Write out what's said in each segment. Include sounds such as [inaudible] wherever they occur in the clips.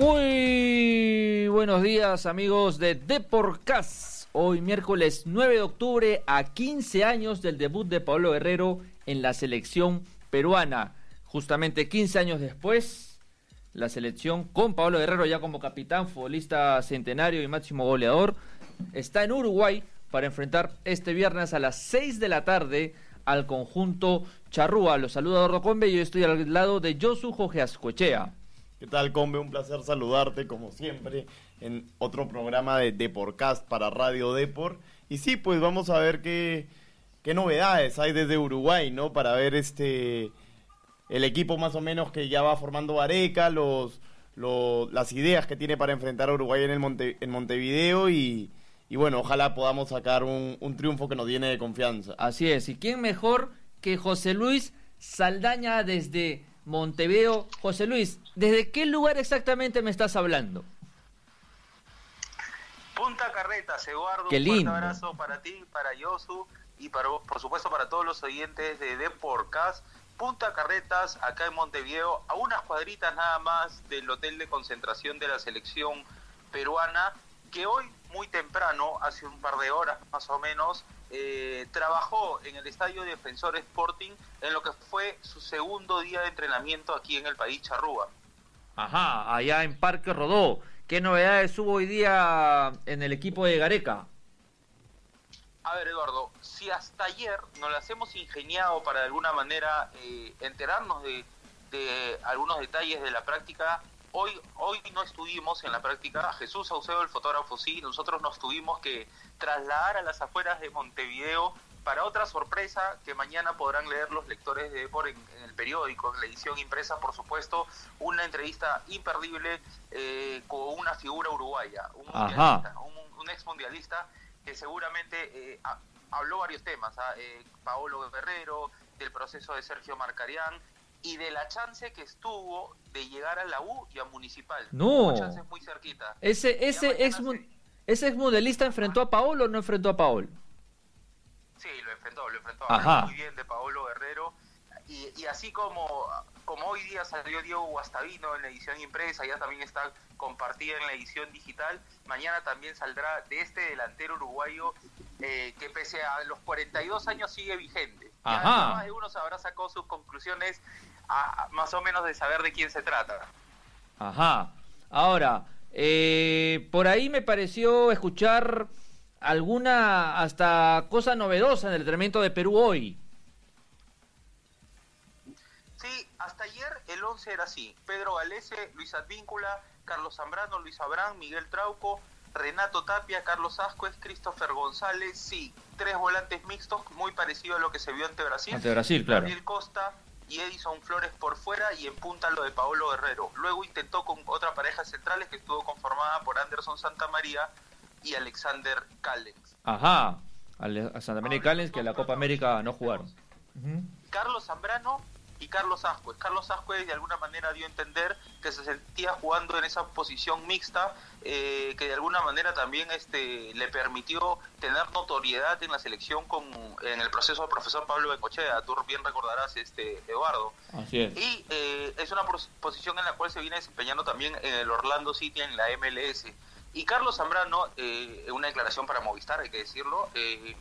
Muy buenos días amigos de Deporcast. Hoy miércoles 9 de octubre a 15 años del debut de Pablo Guerrero en la selección peruana. Justamente 15 años después, la selección con Pablo Guerrero ya como capitán, futbolista centenario y máximo goleador, está en Uruguay para enfrentar este viernes a las 6 de la tarde al conjunto Charrúa. Los saluda Eduardo Combe y yo estoy al lado de Josu Jorge Ascochea. ¿Qué tal, Combe? Un placer saludarte, como siempre, en otro programa de Deporcast para Radio Depor. Y sí, pues vamos a ver qué, qué novedades hay desde Uruguay, ¿no? Para ver este el equipo más o menos que ya va formando Areca, los, las ideas que tiene para enfrentar a Uruguay en, el Monte, en Montevideo y, y bueno, ojalá podamos sacar un, un triunfo que nos llene de confianza. Así es, ¿y quién mejor que José Luis Saldaña desde Montevideo. José Luis, ¿desde qué lugar exactamente me estás hablando? Punta Carretas, Eduardo. Qué lindo. Un abrazo para ti, para Yosu y para, por supuesto para todos los oyentes de Deporcast. Punta Carretas, acá en Montevideo, a unas cuadritas nada más del hotel de concentración de la selección peruana, que hoy muy temprano, hace un par de horas más o menos, eh, trabajó en el Estadio Defensor Sporting en lo que fue su segundo día de entrenamiento aquí en el país Charrúa. Ajá, allá en Parque Rodó. ¿Qué novedades hubo hoy día en el equipo de Gareca? A ver, Eduardo, si hasta ayer nos las hemos ingeniado para de alguna manera eh, enterarnos de, de algunos detalles de la práctica, hoy, hoy no estuvimos en la práctica. Jesús Saucedo, el fotógrafo, sí, nosotros nos tuvimos que trasladar a las afueras de Montevideo para otra sorpresa que mañana podrán leer los lectores de Depor en, el periódico, en la edición impresa, por supuesto, una entrevista imperdible eh, con una figura uruguaya, un, mundialista, un, ex mundialista que seguramente eh, habló varios temas, ¿ah? eh, Paolo Guerrero, del proceso de Sergio Marcarián, y de la chance que estuvo de llegar a la U y a Municipal. No. Chance muy cerquita. Ese, ese, ex, ese ex enfrentó a Paolo o no enfrentó a Paolo? Sí, lo enfrentó, lo enfrentó Ajá. muy bien de Paolo Guerrero. Y, y, así como, como hoy día salió Diego Guastavino en la edición impresa, ya también está compartida en la edición digital, mañana también saldrá de este delantero uruguayo eh, que pese a los 42 años sigue vigente. Ajá. Más de uno habrá sacado sus conclusiones más o menos de saber de quién se trata. Ajá. Ahora, eh, por ahí me pareció escuchar alguna hasta cosa novedosa en el entrenamiento de Perú hoy. Sí, hasta ayer el 11 era así. Pedro Galese, Luis Advíncula, Carlos Zambrano, Luis Abrán, Miguel Trauco, Renato Tapia, Carlos Ascuez, Christopher González, sí, tres volantes mixtos, muy parecido a lo que se vio ante Brasil. Ante Brasil, claro. Gabriel Costa, y Edison Flores por fuera y en punta lo de Paolo Guerrero. Luego intentó con otra pareja centrales que estuvo conformada por Anderson Santamaría y Alexander Callens. Ajá, Santamaría y Callens que la Copa América no jugaron. Carlos Zambrano y Carlos Ascuez. Carlos Ascuez de alguna manera dio a entender que se sentía jugando en esa posición mixta, eh, que de alguna manera también este, le permitió tener notoriedad en la selección con, en el proceso del profesor Pablo Bencochea, tú bien recordarás, este, Eduardo. Así es. Y eh, es una posición en la cual se viene desempeñando también en el Orlando City, en la MLS. Y Carlos Zambrano, eh, una declaración para Movistar, hay que decirlo, eh,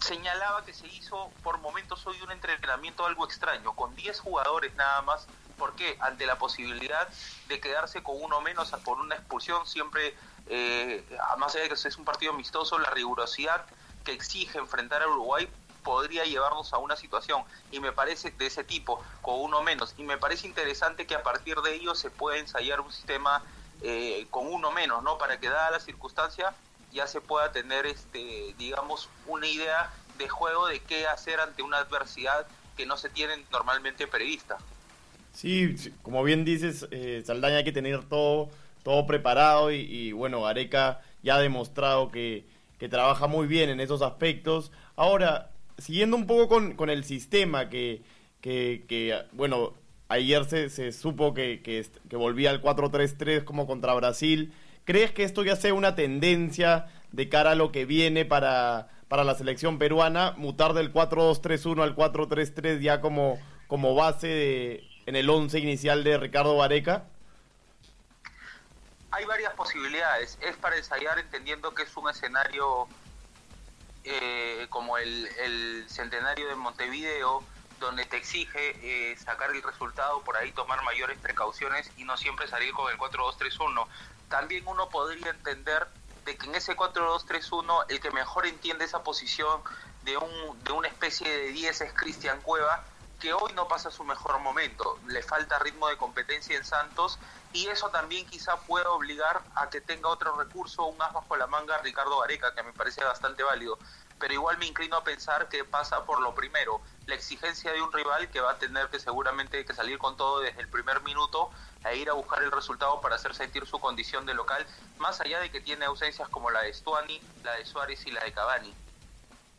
señalaba que se hizo por momentos hoy un entrenamiento algo extraño, con 10 jugadores nada más. ¿Por qué? Ante la posibilidad de quedarse con uno menos por una expulsión, siempre, eh, más de que es un partido amistoso, la rigurosidad que exige enfrentar a Uruguay podría llevarnos a una situación y me parece de ese tipo con uno menos y me parece interesante que a partir de ello se pueda ensayar un sistema eh, con uno menos no para que dada la circunstancia ya se pueda tener, este, digamos, una idea de juego de qué hacer ante una adversidad que no se tiene normalmente prevista. Sí, como bien dices, eh, Saldaña hay que tener todo, todo preparado y, bueno, Areca ya ha demostrado que, que, trabaja muy bien en esos aspectos. Ahora, siguiendo un poco con, con el sistema que, que, que, bueno, ayer se, se supo que, que, que volvía al 4-3-3 como contra Brasil. ¿Crees que esto ya sea una tendencia de cara a lo que viene para, para la selección peruana, mutar del 4-2-3-1 al 4-3-3 ya como, como base en el 11 inicial de Ricardo Vareca? hay varias posibilidades. Es para ensayar entendiendo que es un escenario eh, como el, el, centenario de Montevideo, donde te exige eh, sacar el resultado, por ahí tomar mayores precauciones y no siempre salir con el 4-2-3-1. También uno podría entender de que en ese 4-2-3-1 el que mejor entiende esa posición de, un, de una especie de 10 es Cristian Cueva, que hoy no pasa su mejor momento. Le falta ritmo de competencia en Santos y eso también quizá pueda obligar a que tenga otro recurso, un as bajo la manga Ricardo Areca, que me parece bastante válido. Pero igual me inclino a pensar que pasa por lo primero, la exigencia de un rival que va a tener que seguramente que salir con todo desde el primer minuto e ir a buscar el resultado para hacer sentir su condición de local, más allá de que tiene ausencias como la de Stuani, la de Suárez y la de Cavani.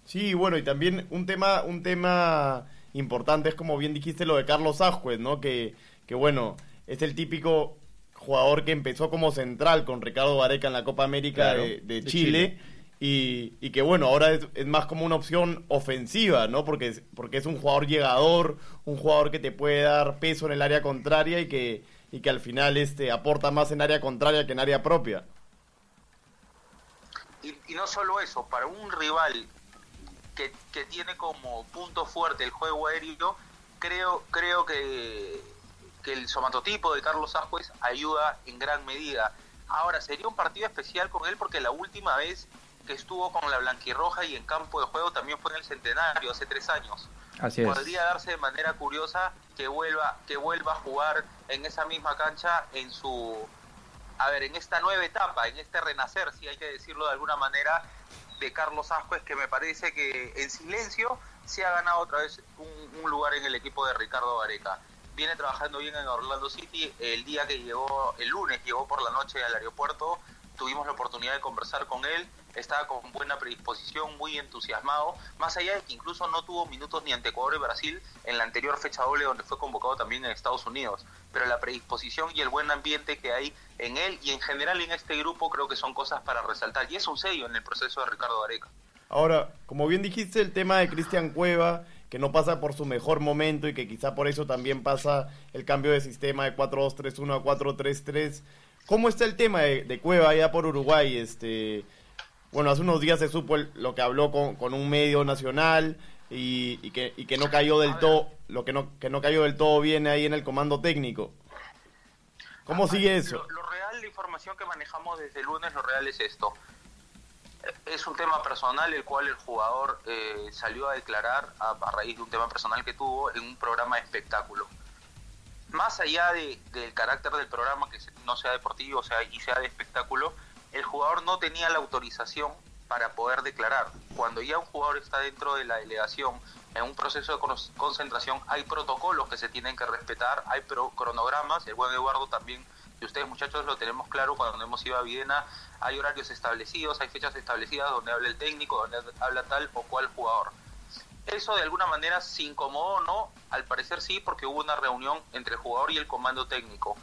Sí, bueno, y también un tema, un tema importante es como bien dijiste lo de Carlos Ajuez, ¿no? Que, que bueno, es el típico jugador que empezó como central con Ricardo Vareca en la Copa América de, Chile, Y, y, que bueno, ahora es, más como una opción ofensiva, ¿no? Porque es, porque es un jugador llegador, un jugador que te puede dar peso en el área contraria y que, y que al final este, aporta más en área contraria que en área propia. Y, y no solo eso, para un rival que, que tiene como punto fuerte el juego aéreo, creo, creo que que el somatotipo de Carlos Ajuez ayuda en gran medida. Ahora, sería un partido especial con él porque la última vez que estuvo con la blanquirroja y en campo de juego también fue en el centenario, hace tres años. Así Podría darse de manera curiosa que vuelva, que vuelva a jugar en esa misma cancha en su, a ver, en esta nueva etapa, en este renacer, si hay que decirlo de alguna manera, de Carlos Ajuez, que me parece que en silencio se ha ganado otra vez un, un lugar en el equipo de Ricardo Gareca viene trabajando bien en Orlando City. El día que llegó, el lunes llegó por la noche al aeropuerto, tuvimos la oportunidad de conversar con él, estaba con buena predisposición, muy entusiasmado, más allá de que incluso no tuvo minutos ni ante Ecuador y Brasil en la anterior fecha doble donde fue convocado también en Estados Unidos, pero la predisposición y el buen ambiente que hay en él y en general en este grupo creo que son cosas para resaltar y es un sello en el proceso de Ricardo Areca. Ahora, como bien dijiste, el tema de Cristian Cueva que no pasa por su mejor momento y que quizá por eso también pasa el cambio de sistema de 4-2-3-1 a 4-3-3. ¿Cómo está el tema de, Cueva allá por Uruguay? Este, bueno, hace unos días se supo lo que habló con, un medio nacional y, que, y que no cayó del todo, lo que no, que no cayó del todo bien ahí en el comando técnico. ¿Cómo sigue eso? Lo, lo, real, la información que manejamos desde el lunes, lo real es esto es un tema personal el cual el jugador eh, salió a declarar a, raíz de un tema personal que tuvo en un programa de espectáculo. Más allá de, del carácter del programa, que no sea deportivo o sea, y sea de espectáculo, el jugador no tenía la autorización para poder declarar. Cuando ya un jugador está dentro de la delegación en un proceso de concentración, hay protocolos que se tienen que respetar, hay cronogramas, el buen Eduardo también y ustedes muchachos lo tenemos claro cuando hemos ido a Viena, hay horarios establecidos, hay fechas establecidas donde habla el técnico, donde habla tal o cual jugador. Eso de alguna manera se incomodó no, al parecer sí, porque hubo una reunión entre el jugador y el comando técnico.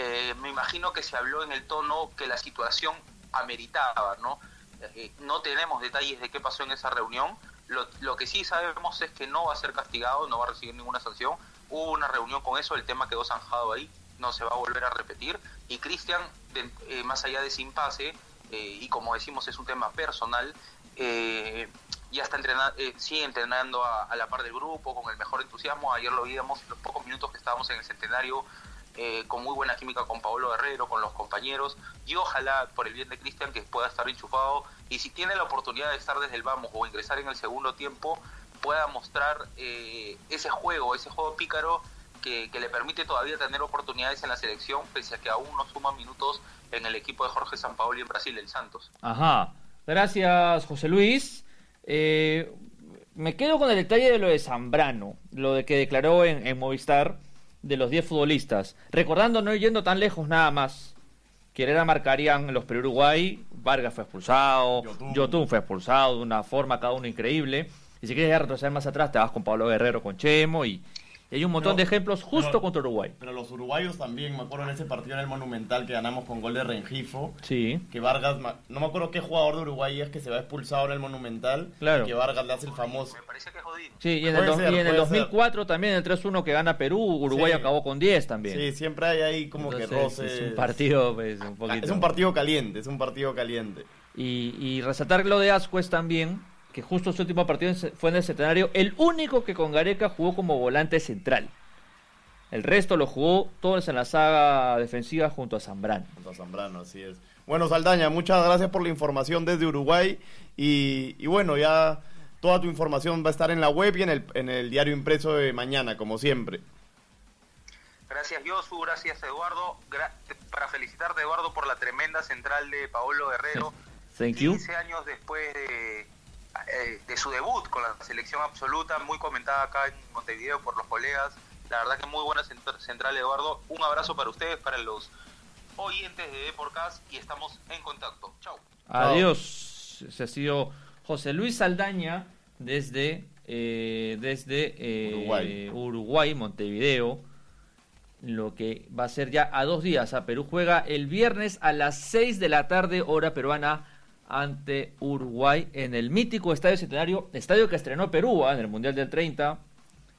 Eh, me imagino que se habló en el tono que la situación ameritaba, ¿no? Eh, no tenemos detalles de qué pasó en esa reunión. Lo, que sí sabemos es que no va a ser castigado, no va a recibir ninguna sanción. Hubo una reunión con eso, el tema quedó zanjado ahí no se va a volver a repetir. Y Cristian, eh, más allá de ese impasse, eh, y como decimos es un tema personal, eh, ya está entrenando, sigue entrenando a, la par del grupo con el mejor entusiasmo. Ayer lo vimos los pocos minutos que estábamos en el centenario. Con muy buena química con Pablo Guerrero, con los compañeros, y ojalá, por el bien de Cristian, que pueda estar enchufado, y si tiene la oportunidad de estar desde el vamos o ingresar en el segundo tiempo, pueda mostrar ese juego, ese juego pícaro que, le permite todavía tener oportunidades en la selección, pese a que aún no suma minutos en el equipo de Jorge Sampaoli en Brasil, el Santos. Ajá, gracias José Luis. Eh, me quedo con el detalle de lo de Zambrano, lo de que declaró en, Movistar de los 10 futbolistas. Recordando, no yendo tan lejos nada más, que era marcarían los Perú-Uruguay, Vargas fue expulsado, Yotun. fue expulsado de una forma cada uno increíble. Y si quieres retroceder más atrás, te vas con Pablo Guerrero, con Chemo y, Y hay un montón Pero- de ejemplos justo pero- contra Uruguay. Pero los uruguayos también, me acuerdo en ese partido en el Monumental que ganamos con gol de Rengifo, Sí. que Vargas, no me acuerdo qué jugador de Uruguay es que se va expulsado en el Monumental, Claro. y que Vargas le hace el famoso... Me parece que es jodido. Sí, y en el, dos- ser, y en el puede ser. 2004 también el 3-1 que gana Perú, Uruguay Sí. acabó con 10 también. Sí, siempre hay ahí como que roces. Es un partido, pues, un poquito. Es un partido caliente, es un partido caliente. Y, y resaltar lo de Ascuez también, que justo su último partido fue en el centenario, el único que con Gareca jugó como volante central. El resto lo jugó todos en la saga defensiva junto a Zambrano. Contra Zambrano, así es. Bueno, Saldaña, muchas gracias por la información desde Uruguay. Y, y bueno, ya toda tu información va a estar en la web y en el, en el diario impreso de mañana, como siempre. Gracias Josu, gracias Eduardo. Gra- para felicitarte Eduardo por la tremenda central de Paolo Guerrero. Thank you. 15 años después de, eh, de su debut con la selección absoluta, muy comentada acá en Montevideo por los colegas. La verdad que muy buena cent- central Eduardo. Un abrazo para ustedes, para los oyentes de Deporcast y estamos en contacto. Chau. Adiós. Ese ha sido José Luis Saldaña desde, eh, desde eh, Uruguay. Uruguay, Montevideo. Lo que va a ser ya a dos días. A Perú juega el viernes a las 6 de la tarde, hora peruana, ante Uruguay en el mítico Estadio Centenario, estadio que estrenó Perú ah, en el Mundial del 30,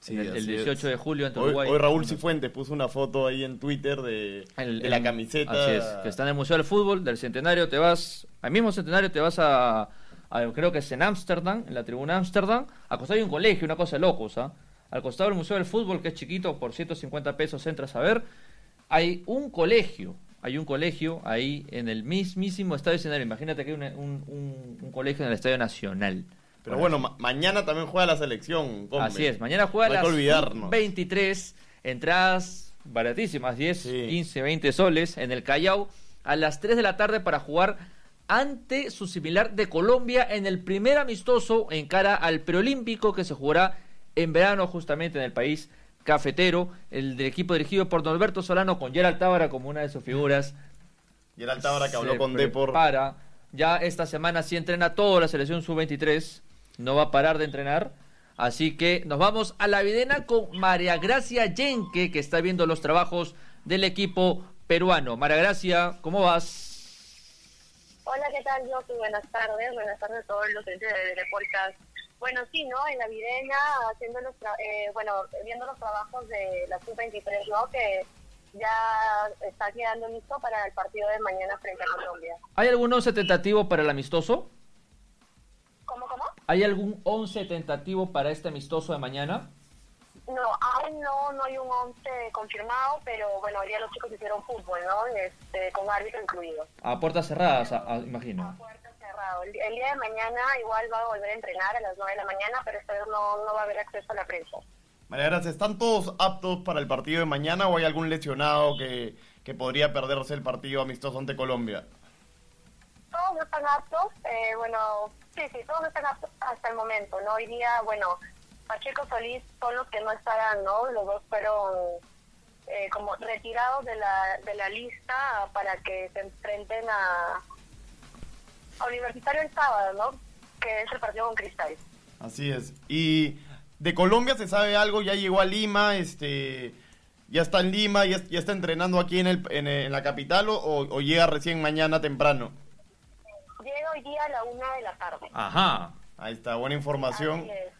Sí, en el, el así 18 es. de julio ante Hoy, Uruguay. hoy Raúl Cifuentes puso una foto ahí en Twitter de, El- de la camiseta. Así es, que está en el Museo del Fútbol del Centenario, te vas, al mismo Centenario te vas a, a- creo que es en Ámsterdam, en la tribuna Ámsterdam, al costado hay un colegio, una cosa de locos, ¿ah? Al costado del Museo del Fútbol, que es chiquito, por 150 pesos entras a ver, hay un colegio, hay un colegio ahí en el mismísimo Estadio Centenario, imagínate que hay una- un, un- un colegio en el Estadio Nacional. Pero bueno, ma- mañana también juega la selección. Así es, mañana juega No las olvidarnos. 23, entradas baratísimas, 10, Sí. 15, 20 soles en el Callao a las 3 de la tarde para jugar ante su similar de Colombia en el primer amistoso en cara al preolímpico que se jugará en verano justamente en el país cafetero, el del equipo dirigido por Norberto Solano con Gerald Tábara como una de sus figuras Y el Altábara que habló con Depor. prepara. Ya esta semana sí entrena toda la selección sub-23. No va a parar de entrenar. Así que nos vamos a la videna con María Gracia Yenque, que está viendo los trabajos del equipo peruano. María Gracia, ¿cómo vas? Hola, ¿qué tal, Josu? Buenas tardes. Buenas tardes a todos los oyentes de, de podcast. Bueno, sí, ¿no? En la Videna, haciendo los tra- eh, bueno, viendo los trabajos de la Sub-23, ¿no? Que ya está quedando listo para el partido de mañana frente a Colombia. ¿Hay algún once tentativo para el amistoso? ¿Cómo, cómo? ¿Hay algún once tentativo para este amistoso de mañana? No, aún no, no hay un 11 confirmado, pero bueno, hoy día los chicos hicieron fútbol, ¿no? Este, con árbitro incluido. A puertas cerradas, a- a- imagino. Puerta cerrado. El, el día de mañana igual va a volver a entrenar a las 9 de la mañana, pero esta vez no, no va a haber acceso a la prensa. María Gracia, ¿están todos aptos para el partido de mañana o hay algún lesionado que, que podría perderse el partido amistoso ante Colombia? Todos están aptos, eh, bueno, sí, sí, todos están aptos hasta el momento, ¿no? Hoy día, bueno, Pacheco Solís son los que no estarán, ¿no? Los dos fueron eh, como retirados de la, de la lista para que se enfrenten a, a Universitario el sábado, ¿no? Que es el partido con Cristal. Así es. Y de Colombia se sabe algo, ya llegó a Lima, este, ya está en Lima, ya, ya está entrenando aquí en, el, en, en la capital o, o llega recién mañana temprano. Llega hoy día a la una de la tarde. Ajá. Ahí está, buena información. Así es.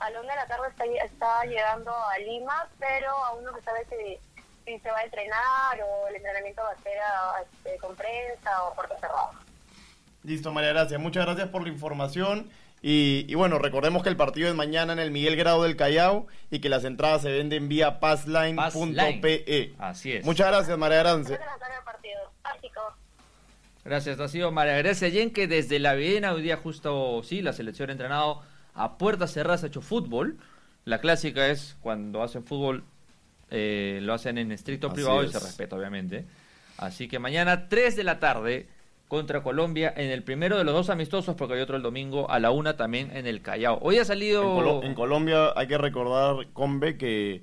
A la una de la tarde está, está llegando a Lima, pero aún no se sabe si, si se va a entrenar o el entrenamiento va a ser a- este, con prensa o puerta cerrada. Listo, María Gracia, muchas gracias por la información. Y, y bueno, recordemos que el partido es mañana en el Miguel Grado del Callao y que las entradas se venden vía passline.pe. Así es. Muchas gracias, María Gracia. Gracias, ha sido María Grecia Yenque desde la Viena. Hoy día justo, sí, la selección ha entrenado a puertas cerradas, ha hecho fútbol. La clásica es cuando hacen fútbol, eh, lo hacen en estricto Así privado y se respeta, obviamente. Así que mañana, 3 de la tarde, contra Colombia, en el primero de los dos amistosos, porque hay otro el domingo a la una también en el Callao. Hoy ha salido... En, Colo- en Colombia hay que recordar, Combe, que,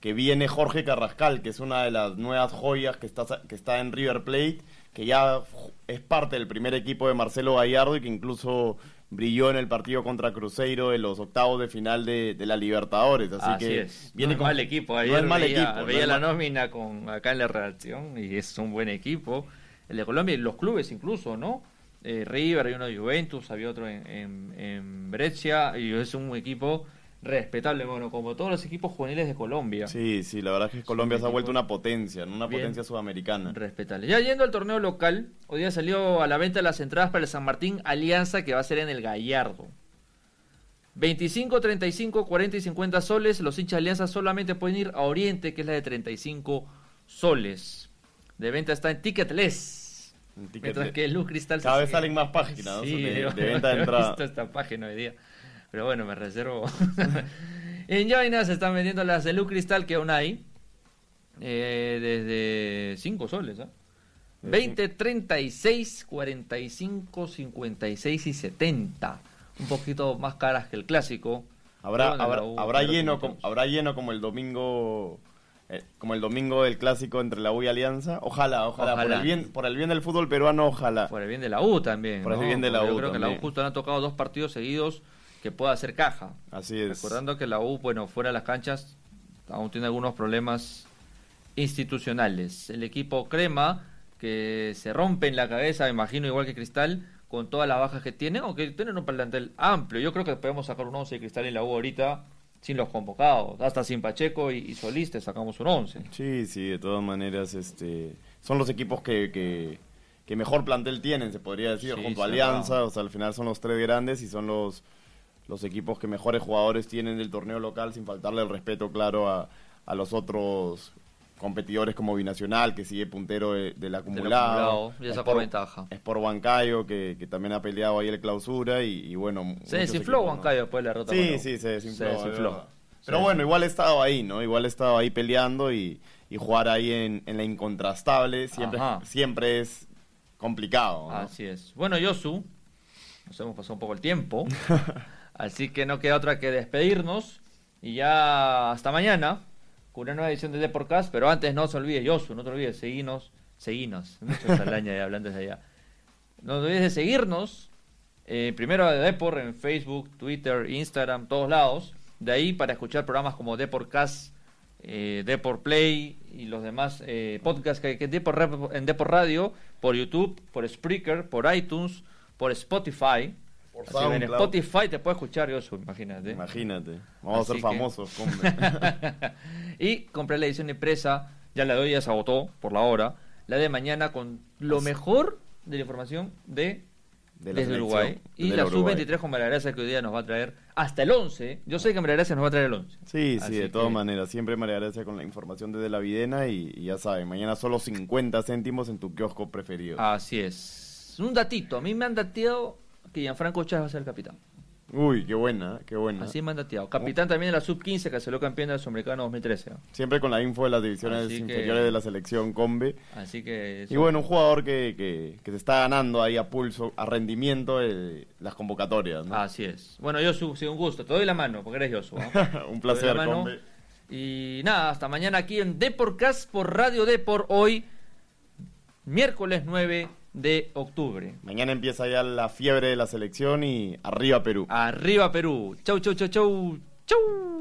que viene Jorge Carrascal, que es una de las nuevas joyas que está, que está en River Plate, que ya es parte del primer equipo de Marcelo Gallardo y que incluso brilló en el partido contra Cruzeiro en los octavos de final de, la Libertadores. Así, que es. viene con mal equipo. Ayer mal veía, equipo. Veía la nómina con acá en la redacción y es un buen equipo. El de Colombia y los clubes incluso, ¿no? Eh, River, hay uno de Juventus, había otro en, en, en Brescia y es un equipo respetable, bueno, como todos los equipos juveniles de Colombia. Sí, sí, la verdad es que Colombia se ha vuelto una potencia, una potencia sudamericana. Respetable. Ya yendo al torneo local, hoy día salió a la venta las entradas para el San Martín Alianza que va a ser en el Gallardo. 25, 35, 40 y 50 soles. Los hinchas de Alianza solamente pueden ir a Oriente, que es la de 35 soles. De venta está en Ticketless. Mientras que Luz Cristal... Cada vez salen más páginas de, venta de [laughs] entrada. visto esta página hoy día. Pero bueno, me reservo. [laughs] en Jaina se están vendiendo las de Luz Cristal que aún hay. Eh, desde 5 soles, ¿ah? 20, 36, 45, 56 y 70. Un poquito más caras que el clásico. Habrá, habrá, lleno, habrá lleno como el domingo eh, como el domingo del clásico entre la U y Alianza. Ojalá, ojalá, Por, el bien, por el bien del fútbol peruano, ojalá. Por el bien de la U también. Por el bien de la U. Yo creo que la U justo han tocado dos partidos seguidos que pueda hacer caja. Así es. Recordando que la U, bueno, fuera de las canchas, aún tiene algunos problemas institucionales. El equipo Crema, que se rompe en la cabeza, me imagino, igual que Cristal, con todas las bajas que tiene, aunque tienen un plantel amplio. Yo creo que podemos sacar un 11 de Cristal en la U ahorita sin los convocados, hasta sin Pacheco y, Soliste sacamos un 11. Sí, sí, de todas maneras, este, son los equipos que, que, mejor plantel tienen, se podría decir, junto a Alianza, o sea, al final son los tres grandes y son los los equipos que mejores jugadores tienen del torneo local, sin faltarle el respeto, claro, a, a los otros competidores como Binacional, que sigue puntero del acumulado. Y esa por ventaja. Es por Huancayo, que, que, también ha peleado ahí el clausura y, bueno... Se desinfló Huancayo después de la derrota. Sí, sí, se desinfló. Pero bueno, igual he estado ahí, ¿no? Igual he estado ahí peleando y, y jugar ahí en, en, la incontrastable siempre, siempre es complicado. Así es. Bueno, Yosu, nos hemos pasado un poco el tiempo. [laughs] Así que no queda otra que despedirnos y ya hasta mañana con una nueva edición de Deportcast. Pero antes no se olvide, Yosu, no te olvides, seguinos, seguinos. Mucho [laughs] salaña hablando desde allá. No te olvides de seguirnos. Eh, primero de Deport en Facebook, Twitter, Instagram, todos lados. De ahí para escuchar programas como Deportcast, eh, Deport Play y los demás eh, podcasts que hay en Deport Radio, por YouTube, por Spreaker, por iTunes, por Spotify en Spotify te puede escuchar yo, imagínate. Imagínate. Vamos a ser famosos, [laughs] [laughs] y compré la edición impresa, ya la doy, ya se agotó por la hora. La de mañana con lo mejor de la información de, desde Uruguay. Y la sub-23 con María Gracia que hoy día nos va a traer hasta el 11. Yo sé que María Gracia nos va a traer el 11. Sí, sí, de todas maneras. Siempre María Gracia con la información desde la Videna y, y ya saben, mañana solo 50 céntimos en tu kiosco preferido. Así es. Un datito, a mí me han dateado que Gianfranco Chávez va a ser el capitán. Uy, qué buena, qué buena. Así mandateado. Capitán también de la sub-15 que salió campeón del Sudamericano 2013. Siempre con la info de las divisiones inferiores de la selección Combe. Así que... Y bueno, un jugador que, que, se está ganando ahí a pulso, a rendimiento las convocatorias. Así es. Bueno, yo sí, un gusto. Te doy la mano porque eres Josu. [laughs] un placer, Combe. Y nada, hasta mañana aquí en Deporcast por Radio Depor. Hoy, miércoles 9 de octubre. Mañana empieza ya la fiebre de la selección y arriba Perú. Arriba Perú. Chau, chau, chau, chau. Chau.